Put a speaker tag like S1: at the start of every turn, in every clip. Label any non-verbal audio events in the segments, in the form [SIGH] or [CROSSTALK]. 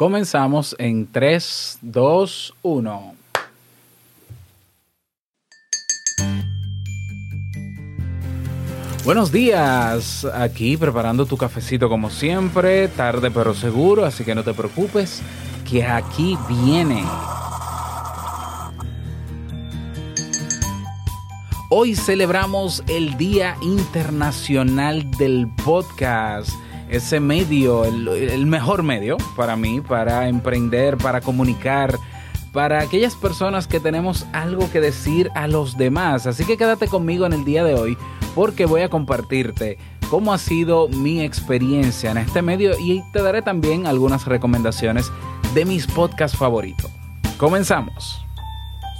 S1: Comenzamos en 3, 2, 1. Buenos días, aquí preparando tu cafecito como siempre, tarde pero seguro, así que no te preocupes, que aquí viene. Hoy celebramos el Día Internacional del Podcast, ese medio, el, mejor medio para mí, para emprender, para comunicar, para aquellas personas que tenemos algo que decir a los demás. Así que quédate conmigo en el día de hoy porque voy a compartirte cómo ha sido mi experiencia en este medio y te daré también algunas recomendaciones de mis podcasts favoritos. Comenzamos.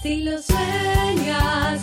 S2: Si lo sueñas,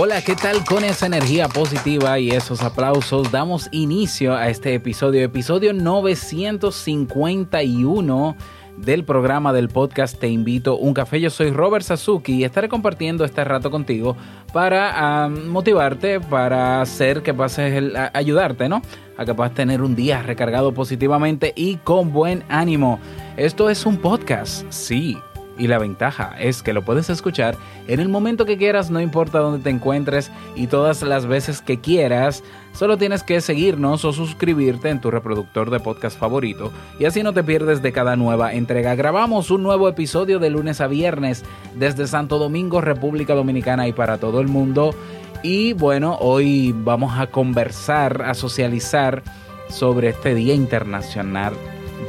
S1: Hola, ¿qué tal con esa energía positiva y esos aplausos? Damos inicio a este episodio, episodio 951 del programa del podcast Te invito un café. Yo soy Robert Sasuki y estaré compartiendo este rato contigo para motivarte, para hacer que pases, el, a- ayudarte, ¿no? A que puedas tener un día recargado positivamente y con buen ánimo. Esto es un podcast, sí, y la ventaja es que lo puedes escuchar en el momento que quieras, no importa dónde te encuentres y todas las veces que quieras. Solo tienes que seguirnos o suscribirte en tu reproductor de podcast favorito y así no te pierdes de cada nueva entrega. Grabamos un nuevo episodio de lunes a viernes desde Santo Domingo, República Dominicana y para todo el mundo. Y bueno, hoy vamos a conversar, a socializar sobre este Día Internacional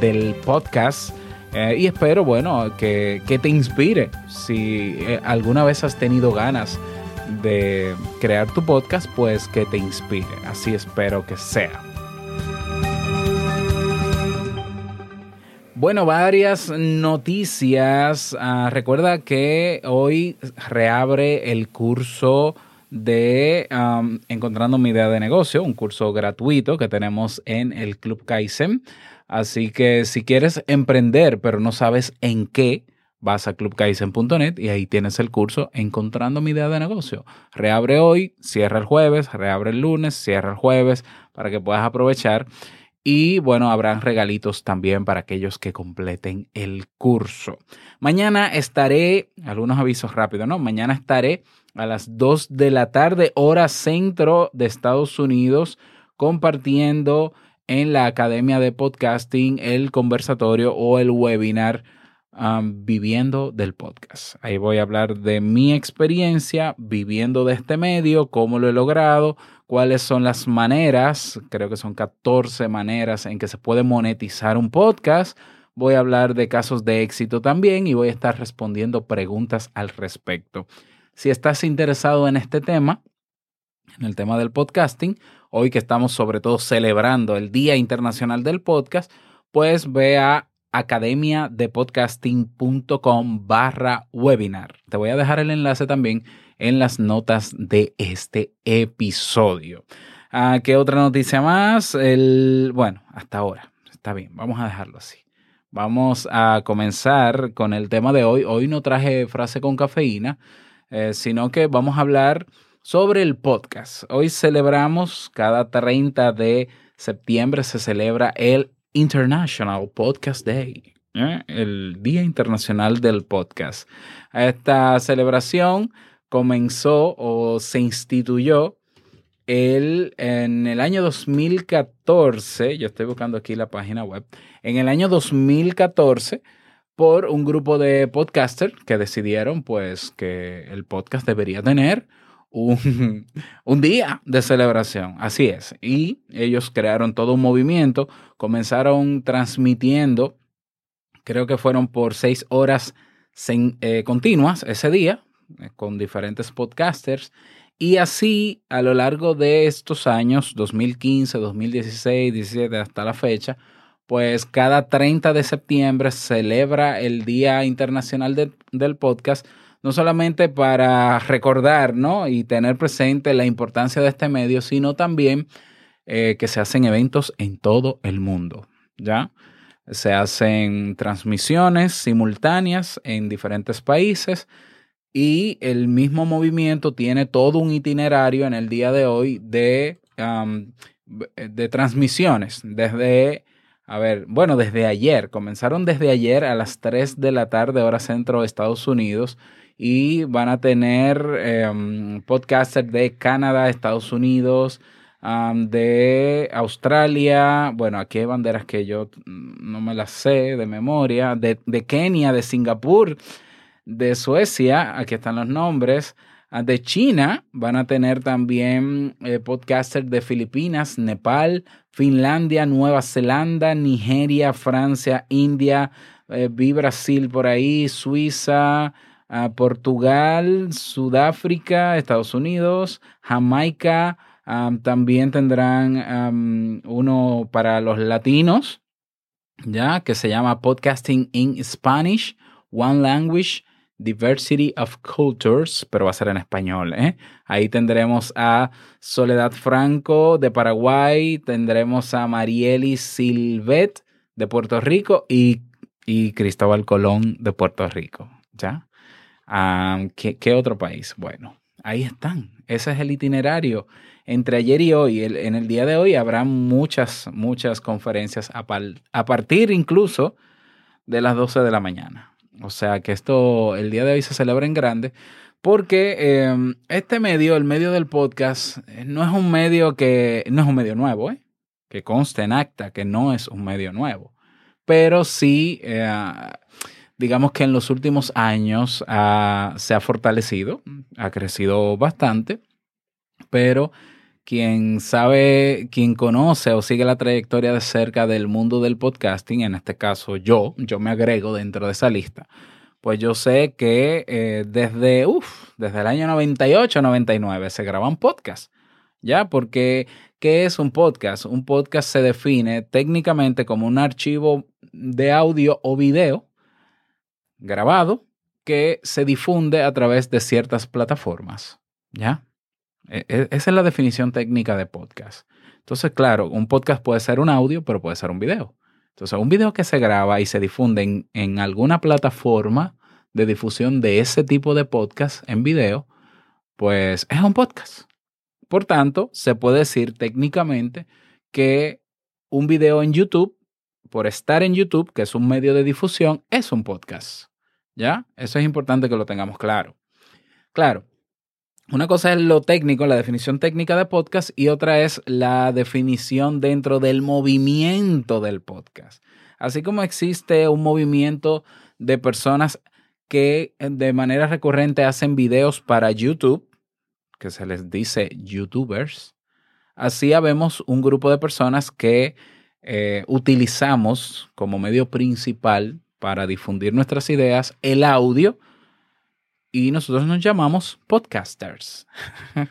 S1: del Podcast. Eh, y espero, bueno, que, que te inspire. Si eh, alguna vez has tenido ganas de crear tu podcast, pues que te inspire. Así espero que sea. Bueno, varias noticias. Ah, recuerda que hoy reabre el curso de Encontrando mi idea de negocio, un curso gratuito que tenemos en el Club Kaizen. Así que si quieres emprender pero no sabes en qué, vas a clubkaizen.net y ahí tienes el curso Encontrando mi idea de negocio. Reabre hoy, cierra el jueves, reabre el lunes, cierra el jueves para que puedas aprovechar. Y bueno, habrán regalitos también para aquellos que completen el curso. Mañana estaré, algunos avisos rápidos, ¿no? Mañana estaré a las 2 de la tarde, hora centro de Estados Unidos, compartiendo en la Academia de Podcasting el conversatorio o el webinar um, Viviendo del Podcast. Ahí voy a hablar de mi experiencia viviendo de este medio, cómo lo he logrado, cuáles son las maneras, creo que son 14 maneras en que se puede monetizar un podcast. Voy a hablar de casos de éxito también y voy a estar respondiendo preguntas al respecto. Si estás interesado en este tema, en el tema del podcasting, hoy que estamos sobre todo celebrando el Día Internacional del Podcast, pues ve a academiadepodcasting.com barra webinar. Te voy a dejar el enlace también en las notas de este episodio. Ah, ¿Qué otra noticia más? El, bueno, hasta ahora. Está bien, vamos a dejarlo así. Vamos a comenzar con el tema de hoy. Hoy no traje frase con cafeína, eh, sino que vamos a hablar sobre el podcast. Hoy celebramos, cada 30 de septiembre se celebra el International Podcast Day, ¿eh? el Día Internacional del Podcast. Esta celebración comenzó o se instituyó el, en el año 2014, yo estoy buscando aquí la página web, en el año 2014 por un grupo de podcasters que decidieron pues que el podcast debería tener un, [LAUGHS] un día de celebración. Así es. Y ellos crearon todo un movimiento, comenzaron transmitiendo, creo que fueron por seis horas sen- eh, continuas ese día, eh, con diferentes podcasters. Y así, a lo largo de estos años, 2015, 2016, 17, hasta la fecha, pues cada 30 de septiembre celebra el Día Internacional de- del Podcast, no solamente para recordar ¿no? y tener presente la importancia de este medio, sino también eh, que se hacen eventos en todo el mundo. ¿ya? Se hacen transmisiones simultáneas en diferentes países y el mismo movimiento tiene todo un itinerario en el día de hoy de, de transmisiones desde, a ver, bueno, desde ayer, comenzaron desde ayer a las 3 de la tarde hora centro de Estados Unidos y van a tener um, podcasters de Canadá, Estados Unidos, de Australia, bueno, aquí hay banderas que yo no me las sé de memoria, de, de Kenia, de Singapur, de Suecia, aquí están los nombres, ah, de China van a tener también eh, podcasters de Filipinas, Nepal, Finlandia, Nueva Zelanda, Nigeria, Francia, India, eh, vi Brasil por ahí, Suiza, ah, Portugal, Sudáfrica, Estados Unidos, Jamaica, también tendrán uno para los latinos, ya que se llama Podcasting in Spanish, One Language, Diversity of Cultures, pero va a ser en español. ¿eh? Ahí tendremos a Soledad Franco de Paraguay, tendremos a Marieli Silvet de Puerto Rico y, y Cristóbal Colón de Puerto Rico. ¿Ya? Ah, ¿qué, otro país? Bueno, ahí están. Ese es el itinerario. Entre ayer y hoy, en el día de hoy, habrá muchas, muchas conferencias a, partir incluso de las 12 de la mañana. O sea que esto, el día de hoy se celebra en grande, porque eh, este medio, el medio del podcast, eh, no es un medio que, no es un medio nuevo, ¿eh? que conste en acta que no es un medio nuevo, pero sí, eh, digamos que en los últimos años ah, se ha fortalecido, ha crecido bastante, pero quien sabe, quien conoce o sigue la trayectoria de cerca del mundo del podcasting, en este caso yo, yo me agrego dentro de esa lista, pues yo sé que eh, desde, uf, desde el año 98, 99 se graban podcasts, ¿ya? Porque, ¿qué es un podcast? Un podcast se define técnicamente como un archivo de audio o video grabado que se difunde a través de ciertas plataformas, ¿ya? E- e- Esa es la definición técnica de podcast. Entonces, claro, un podcast puede ser un audio, pero puede ser un video. Entonces, un video que se graba y se difunde en, en alguna plataforma de difusión de ese tipo de podcast en video, pues es un podcast. Por tanto, se puede decir técnicamente que un video en YouTube, por estar en YouTube, que es un medio de difusión, es un podcast. ¿Ya? Eso es importante que lo tengamos claro. Claro, una cosa es lo técnico, la definición técnica de podcast, y otra es la definición dentro del movimiento del podcast. Así como existe un movimiento de personas que de manera recurrente hacen videos para YouTube, que se les dice YouTubers, así habemos un grupo de personas que eh, utilizamos como medio principal para difundir nuestras ideas el audio y nosotros nos llamamos podcasters [LAUGHS]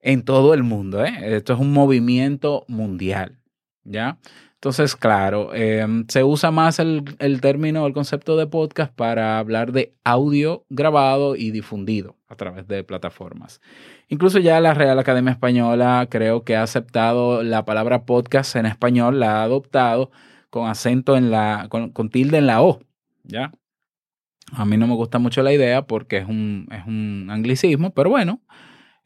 S1: en todo el mundo. ¿eh? Esto es un movimiento mundial, ¿ya? Entonces, claro, eh, se usa más el, el término, el concepto de podcast para hablar de audio grabado y difundido a través de plataformas. Incluso ya la Real Academia Española creo que ha aceptado la palabra podcast en español, la ha adoptado con acento en la, con, tilde en la O, ¿ya? A mí no me gusta mucho la idea porque es un, es un anglicismo, pero bueno,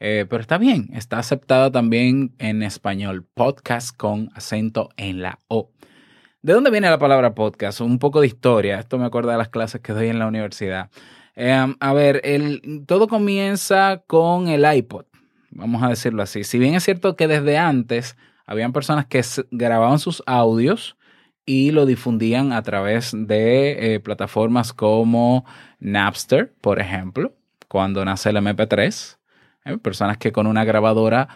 S1: eh, pero está bien, está aceptada también en español, podcast con acento en la O. ¿De dónde viene la palabra podcast? Un poco de historia, esto me acuerda de las clases que doy en la universidad. Eh, a ver, el, todo comienza con el iPod, vamos a decirlo así. Si bien es cierto que desde antes habían personas que grababan sus audios y lo difundían a través de eh, plataformas como Napster, por ejemplo, cuando nace el MP3. ¿eh? Personas que con una grabadora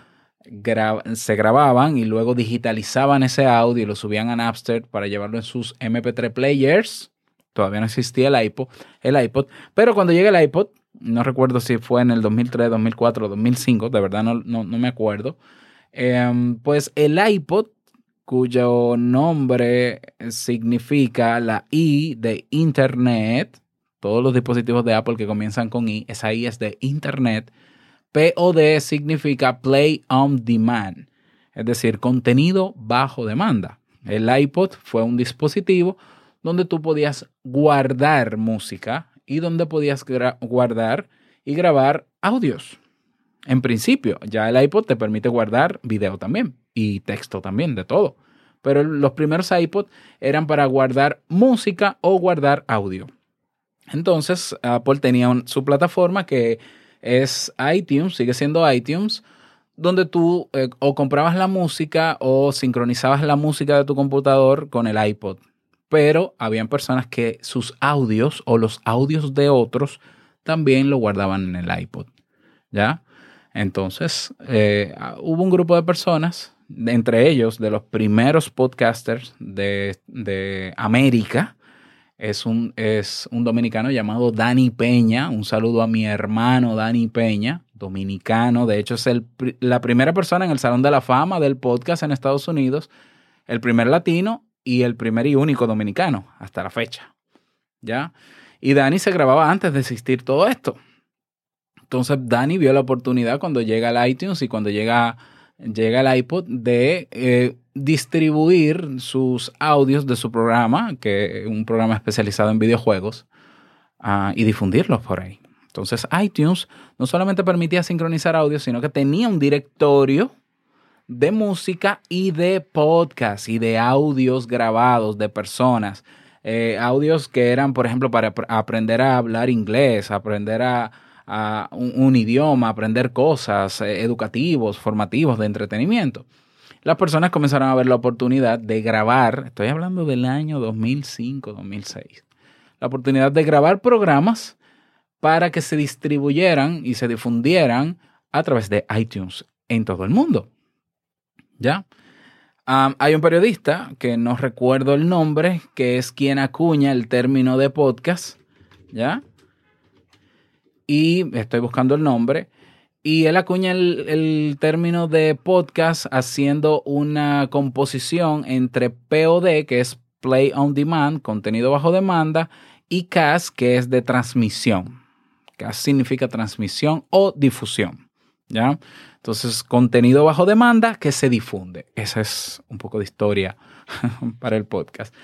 S1: gra- se grababan y luego digitalizaban ese audio y lo subían a Napster para llevarlo en sus MP3 players. Todavía no existía el iPod, el iPod, pero cuando llega el iPod, no recuerdo si fue en el 2003, 2004, 2005, de verdad no, no, no me acuerdo. Em, pues el iPod, cuyo nombre significa la I de Internet, todos los dispositivos de Apple que comienzan con I, esa I es de Internet. POD significa Play on Demand, es decir, contenido bajo demanda. El iPod fue un dispositivo donde tú podías guardar música y donde podías guardar y grabar audios. En principio, ya el iPod te permite guardar video también y texto también, de todo. Pero los primeros iPod eran para guardar música o guardar audio. Entonces, Apple tenía su plataforma que es iTunes, sigue siendo iTunes, donde tú eh, o comprabas la música o sincronizabas la música de tu computador con el iPod. Pero habían personas que sus audios o los audios de otros también lo guardaban en el iPod. ¿Ya? Entonces, eh, hubo un grupo de personas, entre ellos de los primeros podcasters de, de América, es un, es un dominicano llamado Dani Peña. Un saludo a mi hermano Dani Peña, dominicano. De hecho, es el, la primera persona en el Salón de la Fama del podcast en Estados Unidos, el primer latino y el primer y único dominicano hasta la fecha. ¿Ya? Y Dani se grababa antes de existir todo esto. Entonces Dani vio la oportunidad cuando llega al iTunes y cuando llega, llega el iPod de eh, distribuir sus audios de su programa, que es un programa especializado en videojuegos, ah, y difundirlos por ahí. Entonces iTunes no solamente permitía sincronizar audios, sino que tenía un directorio de música y de podcast y de audios grabados de personas. Eh, audios que eran, por ejemplo, para ap- aprender a hablar inglés, aprender a, a un, idioma, aprender cosas eh, educativos, formativos, de entretenimiento. Las personas comenzaron a ver la oportunidad de grabar, estoy hablando del año 2005, 2006, la oportunidad de grabar programas para que se distribuyeran y se difundieran a través de iTunes en todo el mundo. ¿Ya? Hay un periodista que no recuerdo el nombre, que es quien acuña el término de podcast, ¿ya? Y estoy buscando el nombre. Y él acuña el, término de podcast haciendo una composición entre POD, que es Play on Demand, contenido bajo demanda, y CAS, que es de transmisión. CAS significa transmisión o difusión, ¿ya? Entonces, contenido bajo demanda que se difunde. Esa es un poco de historia [LAUGHS] para el podcast.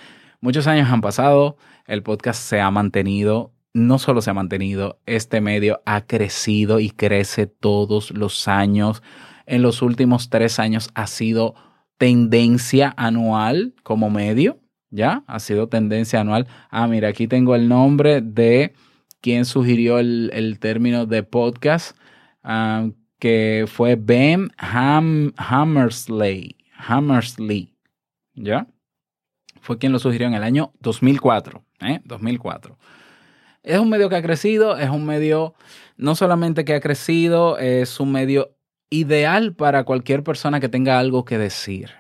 S1: Muchos años han pasado, el podcast se ha mantenido, no solo se ha mantenido, este medio ha crecido y crece todos los años. En los últimos tres años ha sido tendencia anual como medio, ¿ya? Ha sido tendencia anual. Ah, mira, aquí tengo el nombre de quien sugirió el, término de podcast. ah, que fue Ben Ham, Hammersley. Hammersley. ¿Ya? Fue quien lo sugirió en el año 2004. ¿eh? 2004. Es un medio que ha crecido, es un medio, no solamente que ha crecido, es un medio ideal para cualquier persona que tenga algo que decir.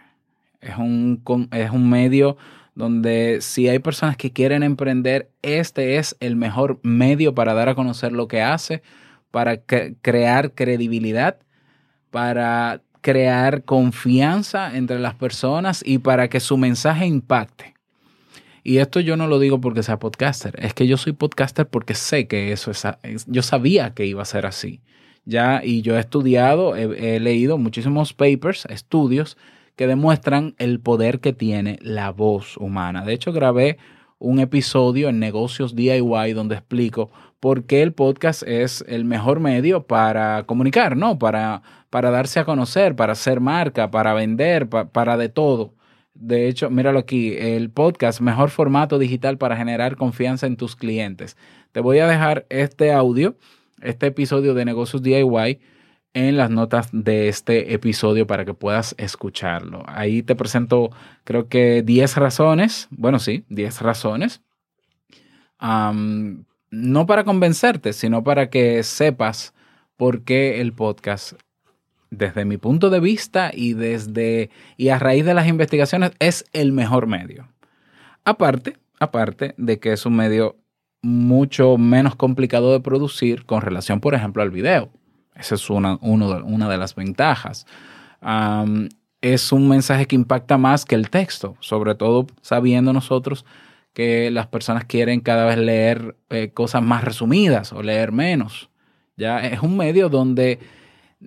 S1: Es un, es un medio donde si hay personas que quieren emprender, este es el mejor medio para dar a conocer lo que hace, para cre- crear credibilidad, para crear confianza entre las personas y para que su mensaje impacte. Y esto yo no lo digo porque sea podcaster, es que yo soy podcaster porque sé que eso es, yo sabía que iba a ser así. Ya, y yo he estudiado, he, leído muchísimos papers, estudios que demuestran el poder que tiene la voz humana. De hecho, grabé un episodio en Negocios DIY donde explico por qué el podcast es el mejor medio para comunicar, ¿no? Para, para darse a conocer, para hacer marca, para vender, pa- para de todo. De hecho, míralo aquí, el podcast, mejor formato digital para generar confianza en tus clientes. Te voy a dejar este audio, este episodio de Negocios DIY en las notas de este episodio para que puedas escucharlo. Ahí te presento, creo que 10 razones, bueno, sí, 10 razones, no para convencerte, sino para que sepas por qué el podcast, desde mi punto de vista y desde y a raíz de las investigaciones, es el mejor medio. Aparte, aparte de que es un medio mucho menos complicado de producir con relación, por ejemplo, al video. Esa es una, uno de, una de las ventajas. Es un mensaje que impacta más que el texto, sobre todo sabiendo nosotros que las personas quieren cada vez leer eh, cosas más resumidas o leer menos. Ya es un medio donde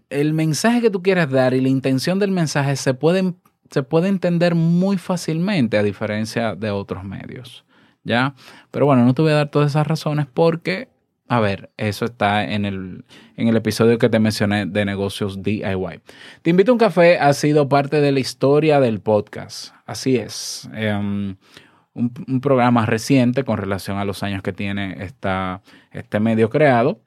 S1: el mensaje que tú quieres dar y la intención del mensaje se pueden se puede entender muy fácilmente a diferencia de otros medios. ¿Ya? Pero bueno, no te voy a dar todas esas razones porque, a ver, eso está en el, en el episodio que te mencioné de negocios DIY. Te invito a un café, ha sido parte de la historia del podcast. Así es. Um, un, un, programa reciente con relación a los años que tiene esta, este medio creado.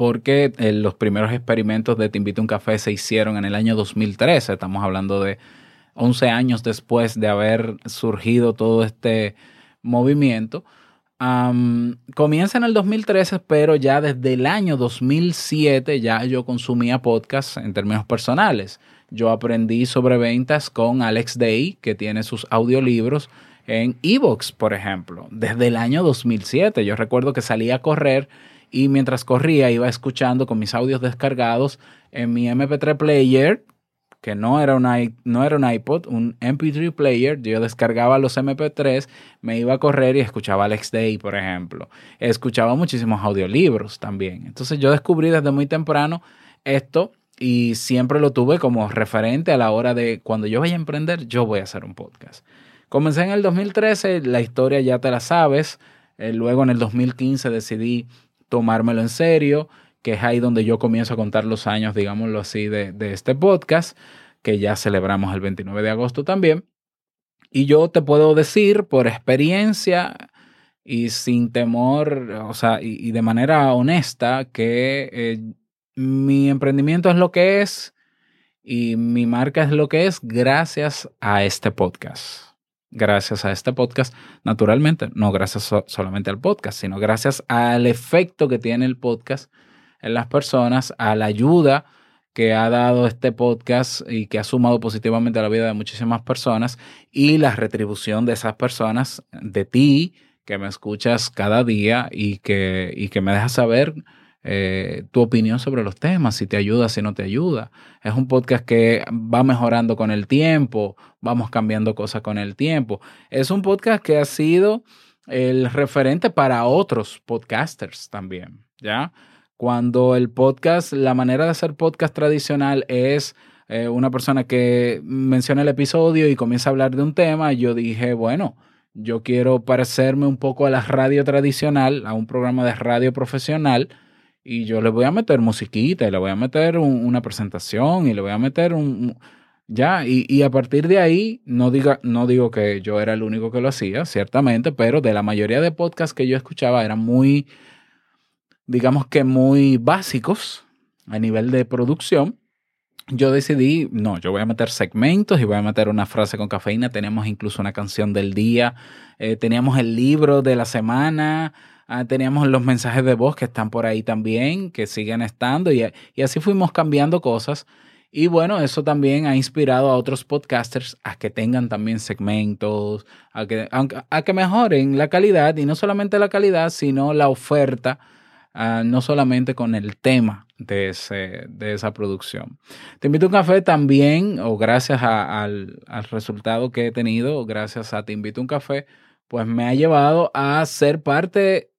S1: Porque eh, los primeros experimentos de Te invito un café se hicieron en el año 2013. Estamos hablando de 11 años después de haber surgido todo este movimiento. Comienza en el 2013, pero ya desde el año 2007 ya yo consumía podcast en términos personales. Yo aprendí sobre ventas con Alex Day, que tiene sus audiolibros en Evox, por ejemplo, desde el año 2007. Yo recuerdo que salía a correr y mientras corría iba escuchando con mis audios descargados en mi MP3 player que no era, un, no era un iPod, un MP3 player. Yo descargaba los MP3, me iba a correr y escuchaba Alex Day, por ejemplo. Escuchaba muchísimos audiolibros también. Entonces yo descubrí desde muy temprano esto y siempre lo tuve como referente a la hora de cuando yo vaya a emprender, yo voy a hacer un podcast. Comencé en el 2013, la historia ya te la sabes. Eh, luego en el 2015 decidí tomármelo en serio que es ahí donde yo comienzo a contar los años, digámoslo así, de, de, este podcast, que ya celebramos el 29 de agosto también. Y yo te puedo decir por experiencia y sin temor, o sea, y, de manera honesta, que eh, mi emprendimiento es lo que es y mi marca es lo que es gracias a este podcast gracias a este podcast, naturalmente, no gracias so solamente al podcast, sino gracias al efecto que tiene el podcast en las personas, a la ayuda que ha dado este podcast y que ha sumado positivamente a la vida de muchísimas personas y la retribución de esas personas, de ti, que me escuchas cada día y que, y que me dejas saber eh, tu opinión sobre los temas, si te ayuda, si no te ayuda. Es un podcast que va mejorando con el tiempo, vamos cambiando cosas con el tiempo. Es un podcast que ha sido el referente para otros podcasters también, ¿ya? Cuando el podcast, la manera de hacer podcast tradicional es eh, una persona que menciona el episodio y comienza a hablar de un tema, yo dije, bueno, yo quiero parecerme un poco a la radio tradicional, a un programa de radio profesional, y yo le voy a meter musiquita y le voy a meter un, una presentación y le voy a meter un... ya, y, y, a partir de ahí, no, diga, no digo que yo era el único que lo hacía, ciertamente, pero de la mayoría de podcasts que yo escuchaba eran muy digamos que muy básicos a nivel de producción, yo decidí, no, yo voy a meter segmentos y voy a meter una frase con cafeína. Teníamos incluso una canción del día, eh, teníamos el libro de la semana, ah, teníamos los mensajes de voz que están por ahí también, que siguen estando, y, y así fuimos cambiando cosas. Y bueno, eso también ha inspirado a otros podcasters a que tengan también segmentos, a que, a, a que mejoren la calidad, y no solamente la calidad, sino la oferta Uh, no solamente con el tema de, ese, de esa producción. Te invito un café también, o gracias al, al, resultado que he tenido, gracias a Te invito un café, pues me ha llevado a ser parte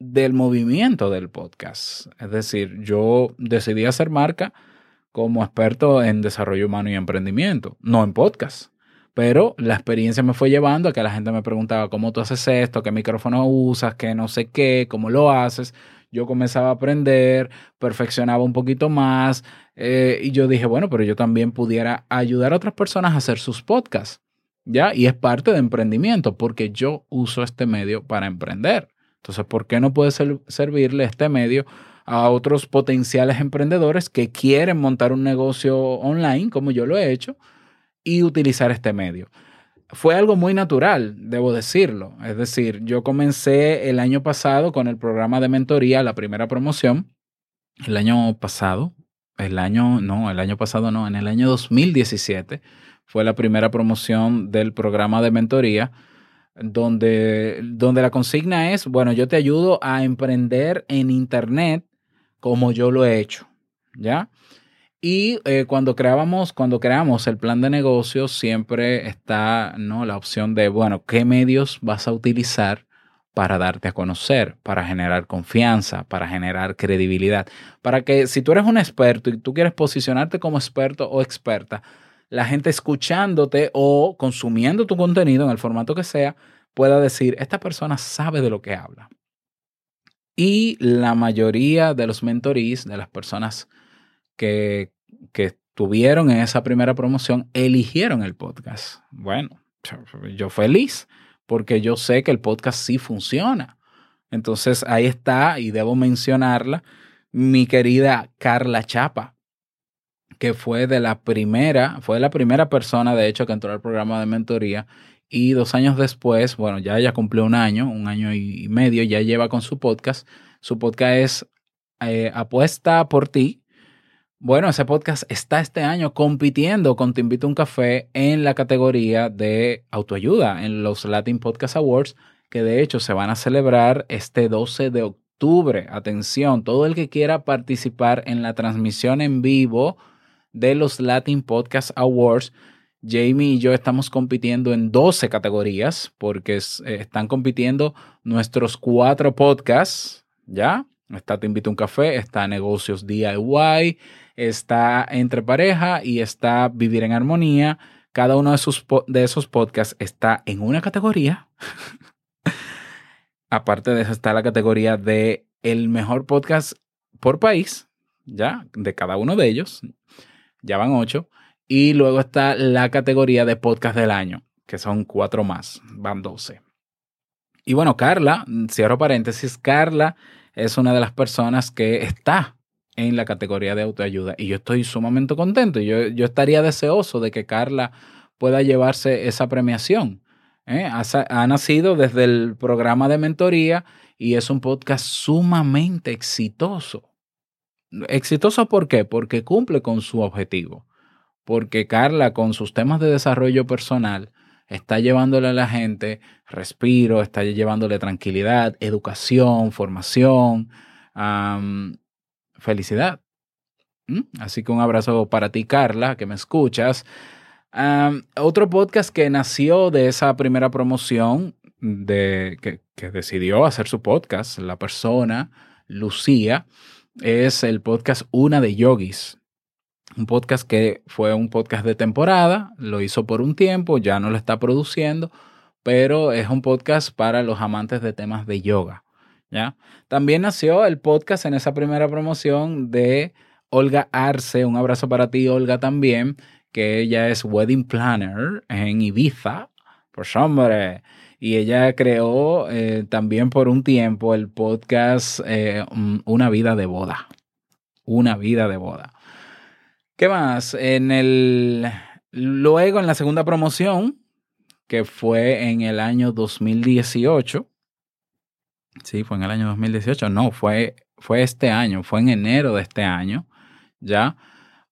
S1: del movimiento del podcast. Es decir, yo decidí hacer marca como experto en desarrollo humano y emprendimiento, no en podcast. Pero la experiencia me fue llevando a que la gente me preguntaba cómo tú haces esto, qué micrófono usas, qué no sé qué, cómo lo haces yo comenzaba a aprender, perfeccionaba un poquito más eh, y yo dije, bueno, pero yo también pudiera ayudar a otras personas a hacer sus podcasts, ¿ya? Y es parte de emprendimiento porque yo uso este medio para emprender. Entonces, ¿por qué no puede ser, servirle este medio a otros potenciales emprendedores que quieren montar un negocio online, como yo lo he hecho, y utilizar este medio. Fue algo muy natural, debo decirlo. Es decir, yo comencé el año pasado con el programa de mentoría, la primera promoción. El año pasado, el año, no, el año pasado no, en el año 2017 fue la primera promoción del programa de mentoría, donde, donde la consigna es, bueno, yo te ayudo a emprender en Internet como yo lo he hecho, ¿ya? Y eh, cuando creábamos, cuando creamos el plan de negocio, siempre está ¿no? la opción de, bueno, ¿qué medios vas a utilizar para darte a conocer, para generar confianza, para generar credibilidad? Para que si tú eres un experto y tú quieres posicionarte como experto o experta, la gente escuchándote o consumiendo tu contenido en el formato que sea, pueda decir, esta persona sabe de lo que habla. Y la mayoría de los mentorís, de las personas que, que estuvieron en esa primera promoción, eligieron el podcast. Bueno, yo feliz, porque yo sé que el podcast sí funciona. Entonces ahí está, y debo mencionarla, mi querida Carla Chapa, que fue de la primera, fue la primera persona, de hecho, que entró al programa de mentoría. Y dos años después, bueno, ya ella cumplió un año, un año y medio, ya lleva con su podcast. Su podcast es eh, Apuesta por ti. Bueno, ese podcast está este año compitiendo con Te Invito a un Café en la categoría de autoayuda en los Latin Podcast Awards, que de hecho se van a celebrar este 12 de octubre. Atención, todo el que quiera participar en la transmisión en vivo de los Latin Podcast Awards. Jamie y yo estamos compitiendo en 12 categorías porque eh, están compitiendo nuestros cuatro podcasts, ¿ya? Está Te Invito a un Café, está Negocios DIY, está Entre Pareja y está Vivir en Armonía. Cada uno de, sus, de esos podcasts está en una categoría. [LAUGHS] Aparte de eso está la categoría de el mejor podcast por país, ¿ya? De cada uno de ellos ya van ocho. Y luego está la categoría de podcast del año, que son cuatro más, van doce. Y bueno, Carla, cierro paréntesis, Carla es una de las personas que está en la categoría de autoayuda y yo estoy sumamente contento. Yo, yo estaría deseoso de que Carla pueda llevarse esa premiación. ¿eh? Ha, ha nacido desde el programa de mentoría y es un podcast sumamente exitoso. Exitoso ¿por qué? Porque cumple con su objetivo. Porque Carla con sus temas de desarrollo personal está llevándole a la gente respiro, está llevándole tranquilidad, educación, formación, felicidad. ¿Mm? Así que un abrazo para ti, Carla, que me escuchas. Otro podcast que nació de esa primera promoción de que decidió hacer su podcast, la persona, Lucía, es el podcast Una de Yogis. Un podcast que fue un podcast de temporada, lo hizo por un tiempo, ya no lo está produciendo, pero es un podcast para los amantes de temas de yoga. ¿ya? También nació el podcast en esa primera promoción de Olga Arce. Un abrazo para ti, Olga, también, que ella es wedding planner en Ibiza. Pues hombre, y ella creó eh, también por un tiempo el podcast eh, Una vida de boda. Una vida de boda. ¿Qué más? En el luego en la segunda promoción que fue en el año 2018. Sí, fue en el año 2018. No, fue fue este año, fue en enero de este año, ¿ya?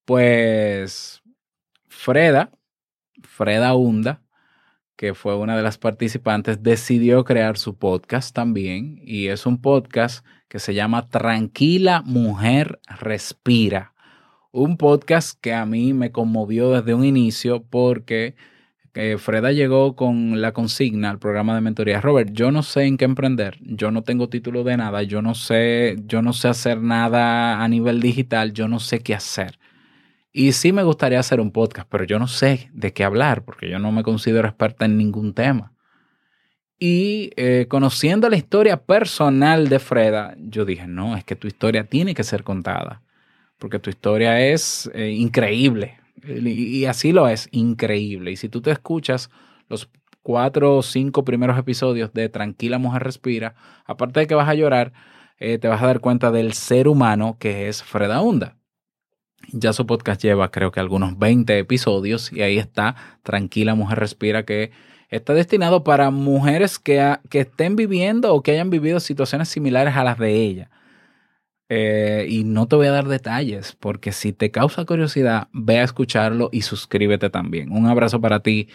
S1: Pues Freda, Freda Hunda, que fue una de las participantes, decidió crear su podcast también. Y es un podcast que se llama Tranquila Mujer Respira. Un podcast que a mí me conmovió desde un inicio porque eh, Freda llegó con la consigna al programa de mentoría. Robert, yo no sé en qué emprender, yo no tengo título de nada, yo no sé, yo no sé hacer nada a nivel digital, yo no sé qué hacer. Y sí me gustaría hacer un podcast, pero yo no sé de qué hablar porque yo no me considero experta en ningún tema. Y eh, conociendo la historia personal de Freda, yo dije, no, es que tu historia tiene que ser contada, porque tu historia es eh, increíble. Y, así lo es, increíble. Y si tú te escuchas los cuatro o cinco primeros episodios de Tranquila Mujer Respira, aparte de que vas a llorar, eh, te vas a dar cuenta del ser humano que es Freda Hunda. Ya su podcast lleva creo que algunos 20 episodios y ahí está, Tranquila Mujer Respira, que está destinado para mujeres que, que estén viviendo o que hayan vivido situaciones similares a las de ella. Eh, y no te voy a dar detalles, porque si te causa curiosidad, ve a escucharlo y suscríbete también. Un abrazo para ti,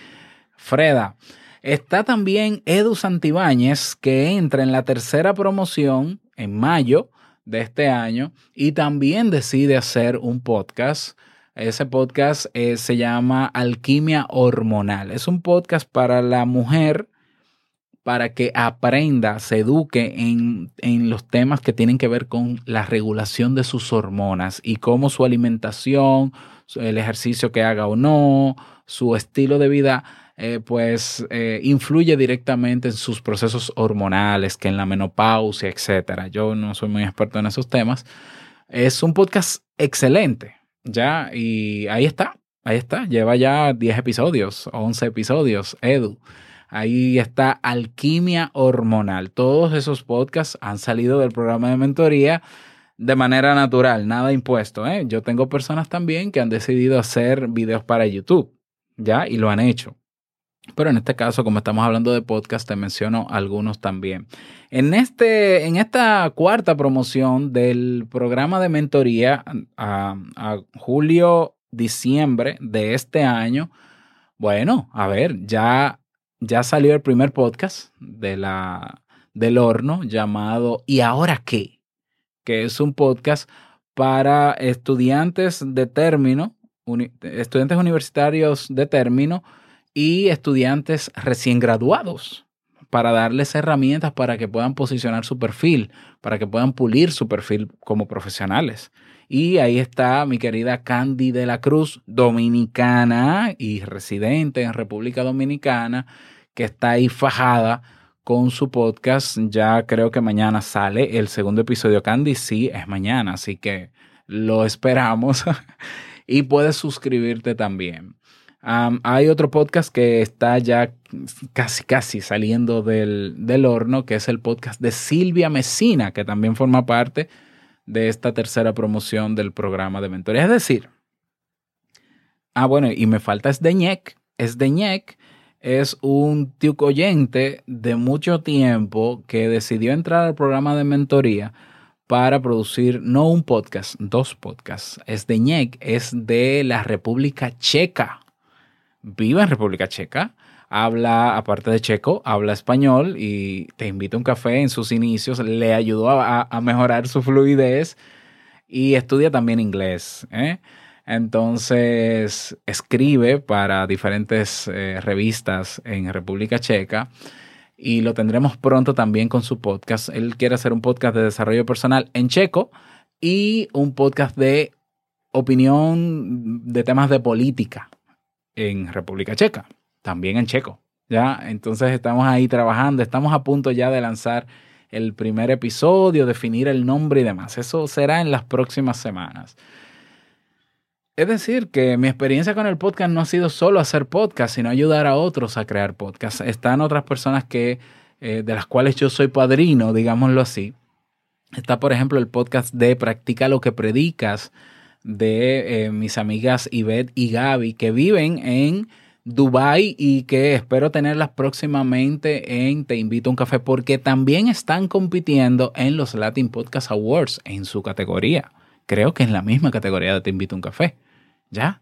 S1: Freda. Está también Edu Santibáñez, que entra en la tercera promoción en mayo de este año y también decide hacer un podcast. Ese podcast eh, se llama Alquimia Hormonal. Es un podcast para la mujer para que aprenda, se eduque en, en los temas que tienen que ver con la regulación de sus hormonas y cómo su alimentación, el ejercicio que haga o no, su estilo de vida, eh, pues eh, influye directamente en sus procesos hormonales, que en la menopausia, etcétera. Yo no soy muy experto en esos temas. Es un podcast excelente, ya, y ahí está, ahí está. Lleva ya 10 episodios, 11 episodios, Edu. Ahí está Alquimia Hormonal. Todos esos podcasts han salido del programa de mentoría de manera natural, nada impuesto. ¿eh? Yo tengo personas también que han decidido hacer videos para YouTube, ¿ya? Y lo han hecho. Pero en este caso, como estamos hablando de podcast, te menciono algunos también. En, este, en esta cuarta promoción del programa de mentoría a, a julio-diciembre de este año, bueno, a ver, ya, ya salió el primer podcast de la, del horno llamado ¿Y ahora qué? Que es un podcast para estudiantes de término, estudiantes universitarios de término y estudiantes recién graduados para darles herramientas para que puedan posicionar su perfil, para que puedan pulir su perfil como profesionales. Y ahí está mi querida Candy de la Cruz, dominicana y residente en República Dominicana, que está ahí fajada con su podcast. Ya creo que mañana sale el segundo episodio. Candy, sí, es mañana, así que lo esperamos. [LAUGHS] y puedes suscribirte también. Hay otro podcast que está ya casi, casi saliendo del, del horno, que es el podcast de Silvia Mesina, que también forma parte de esta tercera promoción del programa de mentoría. Es decir, ah, bueno, y me falta Esdeñek. Esdeñek es un tío oyente de mucho tiempo que decidió entrar al programa de mentoría para producir no un podcast, dos podcasts. Esdeñek es de la República Checa vive en República Checa, habla, aparte de checo, habla español y te invita a un café en sus inicios, le ayudó a, mejorar su fluidez y estudia también inglés. ¿eh? Entonces, escribe para diferentes eh, revistas en República Checa y lo tendremos pronto también con su podcast. Él quiere hacer un podcast de desarrollo personal en checo y un podcast de opinión de temas de política en República Checa, también en checo. ¿ya? Entonces estamos ahí trabajando, estamos a punto ya de lanzar el primer episodio, definir el nombre y demás. Eso será en las próximas semanas. Es decir, que mi experiencia con el podcast no ha sido solo hacer podcast, sino ayudar a otros a crear podcast. Están otras personas que, eh, de las cuales yo soy padrino, digámoslo así. Está, por ejemplo, el podcast de Practica lo que predicas, de eh, mis amigas Ivette y Gaby que viven en Dubai y que espero tenerlas próximamente en Te invito a un café porque también están compitiendo en los Latin Podcast Awards en su categoría. Creo que en la misma categoría de Te invito a un café. ¿Ya?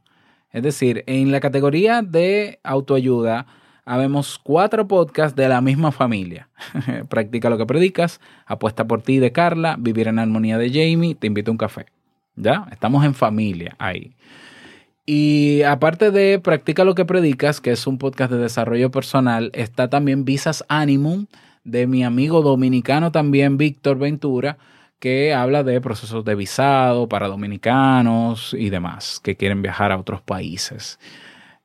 S1: Es decir, en la categoría de autoayuda habemos cuatro podcasts de la misma familia. [LAUGHS] Practica lo que predicas, Apuesta por ti de Carla, Vivir en armonía de Jamie, Te invito a un café. ¿Ya? Estamos en familia ahí. Y aparte de Practica lo que predicas, que es un podcast de desarrollo personal, está también Visas Animum de mi amigo dominicano también, Víctor Ventura, que habla de procesos de visado para dominicanos y demás que quieren viajar a otros países.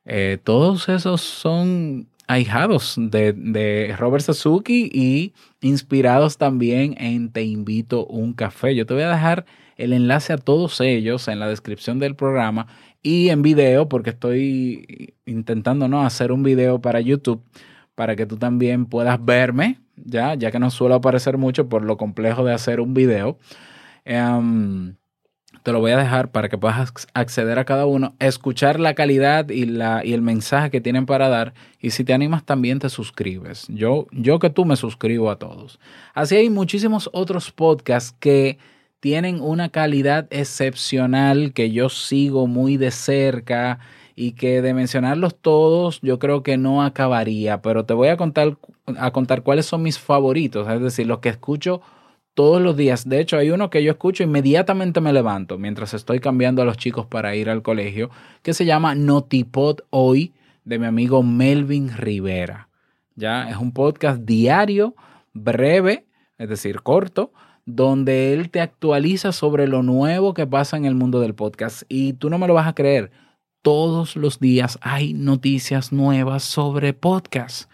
S1: Eh, todos esos son ahijados de, de Robert Sasuki y inspirados también en Te invito un café. Yo te voy a dejar el enlace a todos ellos en la descripción del programa y en video, porque estoy intentando ¿no? hacer un video para YouTube para que tú también puedas verme ya, ya que no suelo aparecer mucho por lo complejo de hacer un video. Em, te lo voy a dejar para que puedas ac- acceder a cada uno, escuchar la calidad y, la, y el mensaje que tienen para dar. Y si te animas, también te suscribes. Yo, yo que tú me suscribo a todos. Así hay muchísimos otros podcasts que tienen una calidad excepcional que yo sigo muy de cerca y que de mencionarlos todos yo creo que no acabaría, pero te voy a contar, a contar cuáles son mis favoritos, es decir, los que escucho todos los días. De hecho, hay uno que yo escucho inmediatamente me levanto mientras estoy cambiando a los chicos para ir al colegio, que se llama Notipod Hoy de mi amigo Melvin Rivera. Ya es un podcast diario, breve, es decir, corto, donde él te actualiza sobre lo nuevo que pasa en el mundo del podcast. Y tú no me lo vas a creer, todos los días hay noticias nuevas sobre podcast.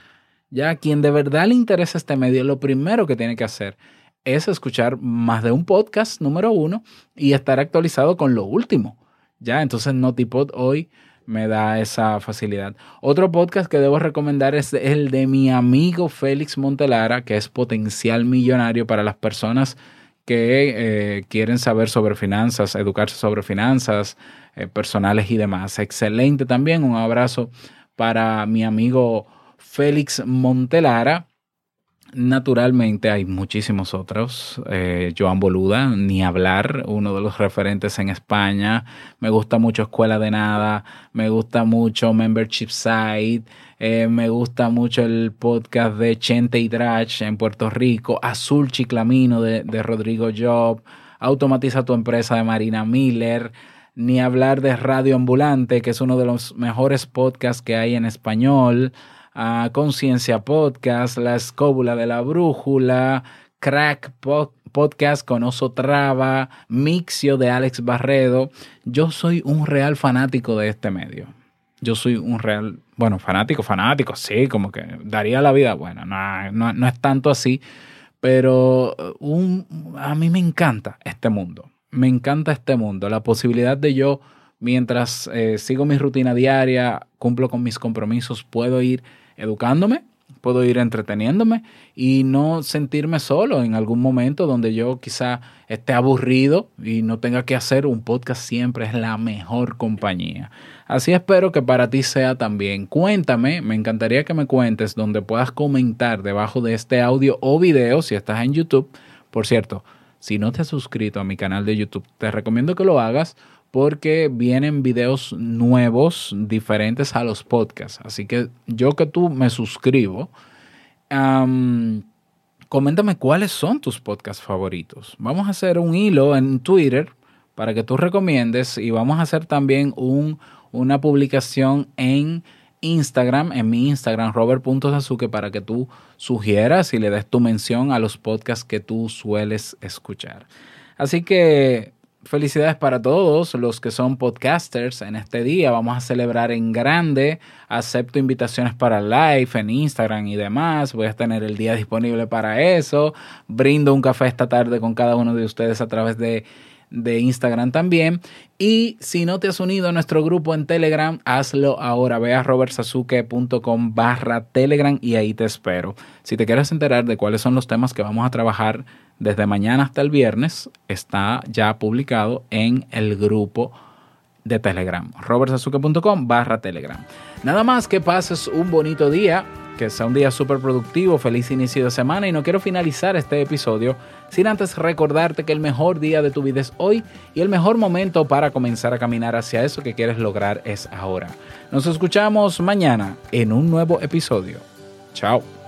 S1: Ya quien de verdad le interesa este medio, lo primero que tiene que hacer es escuchar más de un podcast número uno y estar actualizado con lo último. Ya, entonces Notipod hoy me da esa facilidad. Otro podcast que debo recomendar es el de mi amigo Félix Montelara, que es potencial millonario para las personas que eh, quieren saber sobre finanzas, educarse sobre finanzas eh, personales y demás. Excelente también. Un abrazo para mi amigo Félix Montelara. Naturalmente hay muchísimos otros. Eh, Joan Boluda, ni hablar, uno de los referentes en España. Me gusta mucho Escuela de Nada, me gusta mucho Membership Site, eh, me gusta mucho el podcast de Chente y Drach en Puerto Rico, Azul Chiclamino de, de Rodrigo Job, Automatiza tu empresa de Marina Miller, ni hablar de Radio Ambulante, que es uno de los mejores podcasts que hay en español Conciencia Podcast, La Escóbula de la Brújula, Crack Po- Podcast con Oso Traba, Mixio de Alex Barredo. Yo soy un real fanático de este medio. Yo soy un real, bueno, fanático, fanático, sí, como que daría la vida. Bueno, no, no, es tanto así, pero un, a mí me encanta este mundo. Me encanta este mundo. La posibilidad de yo, mientras eh, sigo mi rutina diaria, cumplo con mis compromisos, puedo ir educándome, puedo ir entreteniéndome y no sentirme solo en algún momento donde yo quizá esté aburrido y no tenga que hacer un podcast siempre es la mejor compañía. Así espero que para ti sea también. Cuéntame, me encantaría que me cuentes donde puedas comentar debajo de este audio o video si estás en YouTube. Por cierto, si no te has suscrito a mi canal de YouTube, te recomiendo que lo hagas porque vienen videos nuevos diferentes a los podcasts. Así que yo que tú me suscribo, am, coméntame cuáles son tus podcasts favoritos. Vamos a hacer un hilo en Twitter para que tú recomiendes y vamos a hacer también un, una publicación en Instagram, en mi Instagram, robert.sasuke, para que tú sugieras y le des tu mención a los podcasts que tú sueles escuchar. Así que felicidades para todos los que son podcasters en este día. Vamos a celebrar en grande. Acepto invitaciones para live en Instagram y demás. Voy a tener el día disponible para eso. Brindo un café esta tarde con cada uno de ustedes a través de, de Instagram también. Y si no te has unido a nuestro grupo en Telegram, hazlo ahora. Ve a robertsasuke.com barra Telegram y ahí te espero. Si te quieres enterar de cuáles son los temas que vamos a trabajar desde mañana hasta el viernes, está ya publicado en el grupo de Telegram. robertsasuke.com barra Telegram. Nada más que pases un bonito día, que sea un día súper productivo, feliz inicio de semana y no quiero finalizar este episodio sin antes recordarte que el mejor día de tu vida es hoy y el mejor momento para comenzar a caminar hacia eso que quieres lograr es ahora. Nos escuchamos mañana en un nuevo episodio. Chao.